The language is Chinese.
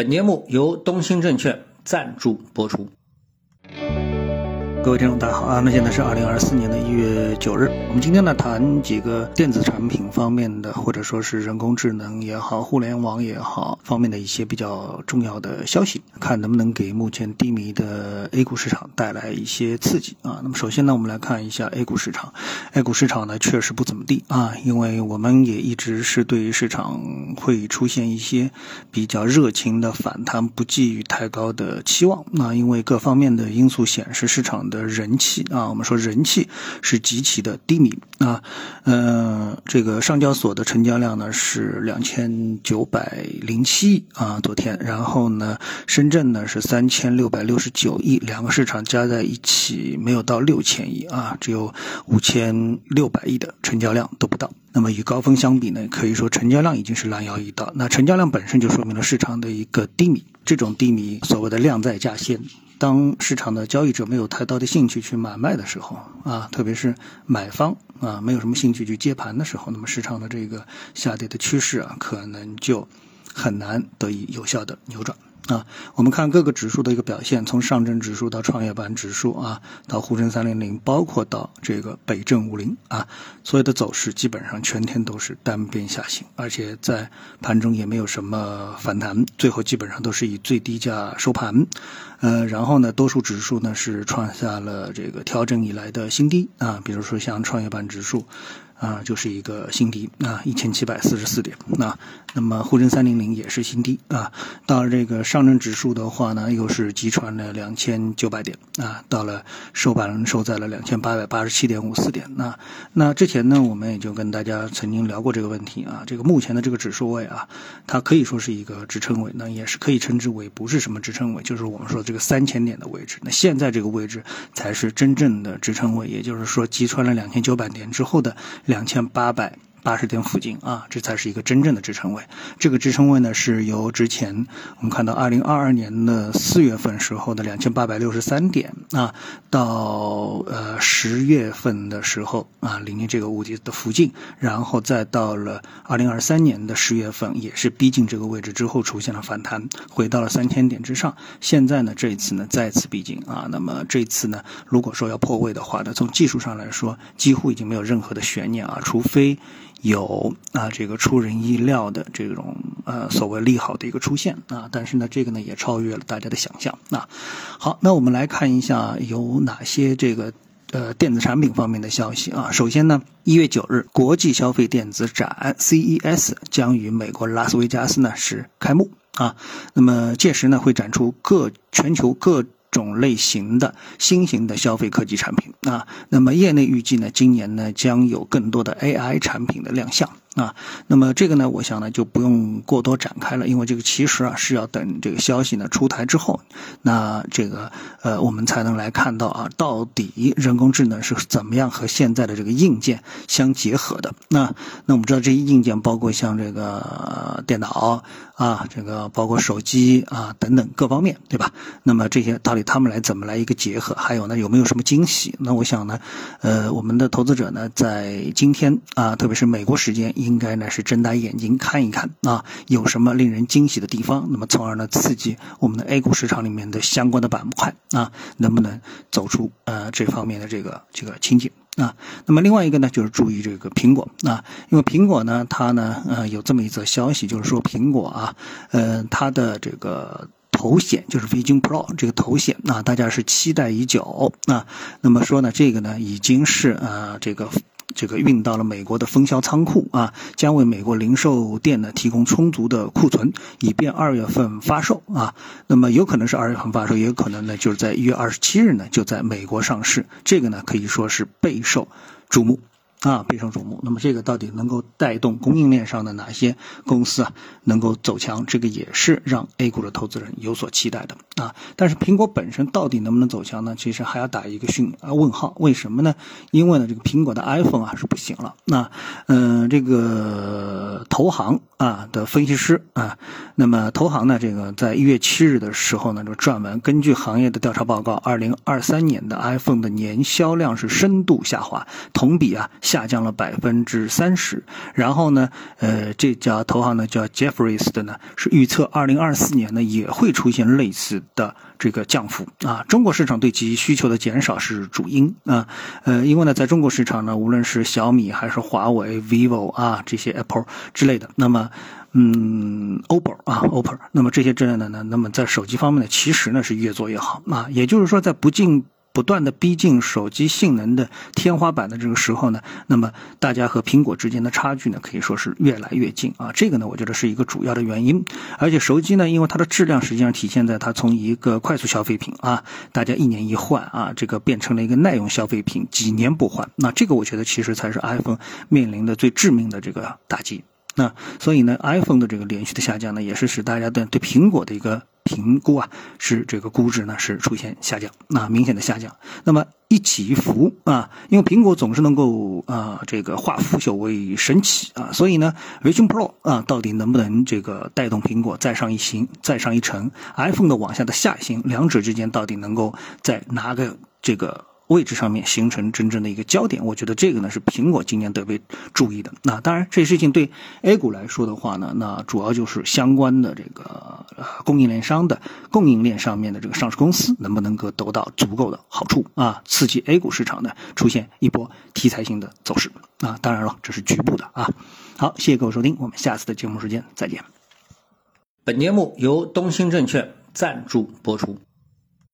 本节目由东兴证券赞助播出。各位听众，大家好啊！那现在是二零二四年的一月九日，我们今天呢谈几个电子产品方面的，或者说是人工智能也好、互联网也好方面的一些比较重要的消息，看能不能给目前低迷的 A 股市场带来一些刺激啊。那么首先呢，我们来看一下 A 股市场，A 股市场呢确实不怎么地啊，因为我们也一直是对于市场会出现一些比较热情的反弹，不寄予太高的期望。那因为各方面的因素显示，市场的人气啊，我们说人气是极其的低迷啊，呃，这个上交所的成交量呢是两千九百零七亿啊，昨天，然后呢，深圳呢是三千六百六十九亿，两个市场加在一起没有到六千亿啊，只有五千六百亿的成交量都不到。那么与高峰相比呢，可以说成交量已经是拦腰一刀。那成交量本身就说明了市场的一个低迷，这种低迷所谓的量在价先。当市场的交易者没有太大的兴趣去买卖的时候啊，特别是买方啊没有什么兴趣去接盘的时候，那么市场的这个下跌的趋势啊，可能就很难得以有效的扭转。啊，我们看各个指数的一个表现，从上证指数到创业板指数啊，到沪深三零零，包括到这个北证五零啊，所有的走势基本上全天都是单边下行，而且在盘中也没有什么反弹，最后基本上都是以最低价收盘。呃，然后呢，多数指数呢是创下了这个调整以来的新低啊，比如说像创业板指数。啊，就是一个新低啊，一千七百四十四点啊。那么沪深三零零也是新低啊。到这个上证指数的话呢，又是击穿了两千九百点啊。到了收盘收在了两千八百八十七点五四点。那那之前呢，我们也就跟大家曾经聊过这个问题啊。这个目前的这个指数位啊，它可以说是一个支撑位，那也是可以称之为不是什么支撑位，就是我们说这个三千点的位置。那现在这个位置才是真正的支撑位，也就是说击穿了两千九百点之后的。两千八百。八十点附近啊，这才是一个真正的支撑位。这个支撑位呢，是由之前我们看到二零二二年的四月份时候的两千八百六十三点啊，到呃十月份的时候啊，临近这个物体的附近，然后再到了二零二三年的十月份，也是逼近这个位置之后出现了反弹，回到了三千点之上。现在呢，这一次呢再次逼近啊，那么这次呢，如果说要破位的话呢，从技术上来说，几乎已经没有任何的悬念啊，除非。有啊，这个出人意料的这种呃所谓利好的一个出现啊，但是呢，这个呢也超越了大家的想象啊。好，那我们来看一下有哪些这个呃电子产品方面的消息啊。首先呢，一月九日，国际消费电子展 CES 将于美国拉斯维加斯呢是开幕啊。那么届时呢会展出各全球各。种类型的新型的消费科技产品啊，那么业内预计呢，今年呢将有更多的 AI 产品的亮相。啊，那么这个呢，我想呢就不用过多展开了，因为这个其实啊是要等这个消息呢出台之后，那这个呃我们才能来看到啊，到底人工智能是怎么样和现在的这个硬件相结合的。那那我们知道这些硬件包括像这个电脑啊，这个包括手机啊等等各方面，对吧？那么这些到底他们来怎么来一个结合？还有呢有没有什么惊喜？那我想呢，呃我们的投资者呢在今天啊，特别是美国时间。应该呢是睁大眼睛看一看啊，有什么令人惊喜的地方？那么从而呢刺激我们的 A 股市场里面的相关的板块啊，能不能走出呃这方面的这个这个情景啊？那么另外一个呢就是注意这个苹果啊，因为苹果呢它呢呃有这么一则消息，就是说苹果啊呃它的这个头显就是 Vision Pro 这个头显啊，大家是期待已久啊。那么说呢这个呢已经是呃这个。这个运到了美国的分销仓库啊，将为美国零售店呢提供充足的库存，以便二月份发售啊。那么有可能是二月份发售，也有可能呢就是在一月二十七日呢就在美国上市。这个呢可以说是备受瞩目。啊，备受瞩目。那么这个到底能够带动供应链上的哪些公司啊，能够走强？这个也是让 A 股的投资人有所期待的啊。但是苹果本身到底能不能走强呢？其实还要打一个讯啊问号。为什么呢？因为呢，这个苹果的 iPhone 啊是不行了。那嗯，这个投行啊的分析师啊，那么投行呢，这个在一月七日的时候呢，就撰文，根据行业的调查报告，二零二三年的 iPhone 的年销量是深度下滑，同比啊。下降了百分之三十。然后呢，呃，这家投行呢叫 Jeffries 的呢，是预测二零二四年呢也会出现类似的这个降幅啊。中国市场对其需求的减少是主因啊，呃，因为呢，在中国市场呢，无论是小米还是华为、vivo 啊这些 Apple 之类的，那么。嗯，OPPO 啊，OPPO，那么这些之类的呢，那么在手机方面呢，其实呢是越做越好啊。也就是说，在不进不断的逼近手机性能的天花板的这个时候呢，那么大家和苹果之间的差距呢，可以说是越来越近啊。这个呢，我觉得是一个主要的原因。而且手机呢，因为它的质量实际上体现在它从一个快速消费品啊，大家一年一换啊，这个变成了一个耐用消费品，几年不换。那这个我觉得其实才是 iPhone 面临的最致命的这个打击。那所以呢，iPhone 的这个连续的下降呢，也是使大家的对苹果的一个评估啊，是这个估值呢是出现下降，那明显的下降。那么一起一伏啊，因为苹果总是能够啊这个化腐朽为神奇啊，所以呢，Vision Pro 啊到底能不能这个带动苹果再上一行、再上一层？iPhone 的往下的下行，两者之间到底能够再拿个这个？位置上面形成真正的一个焦点，我觉得这个呢是苹果今年得被注意的。那当然，这事情对 A 股来说的话呢，那主要就是相关的这个供应链商的供应链上面的这个上市公司能不能够得到足够的好处啊，刺激 A 股市场呢出现一波题材性的走势啊。当然了，这是局部的啊。好，谢谢各位收听，我们下次的节目时间再见。本节目由东兴证券赞助播出。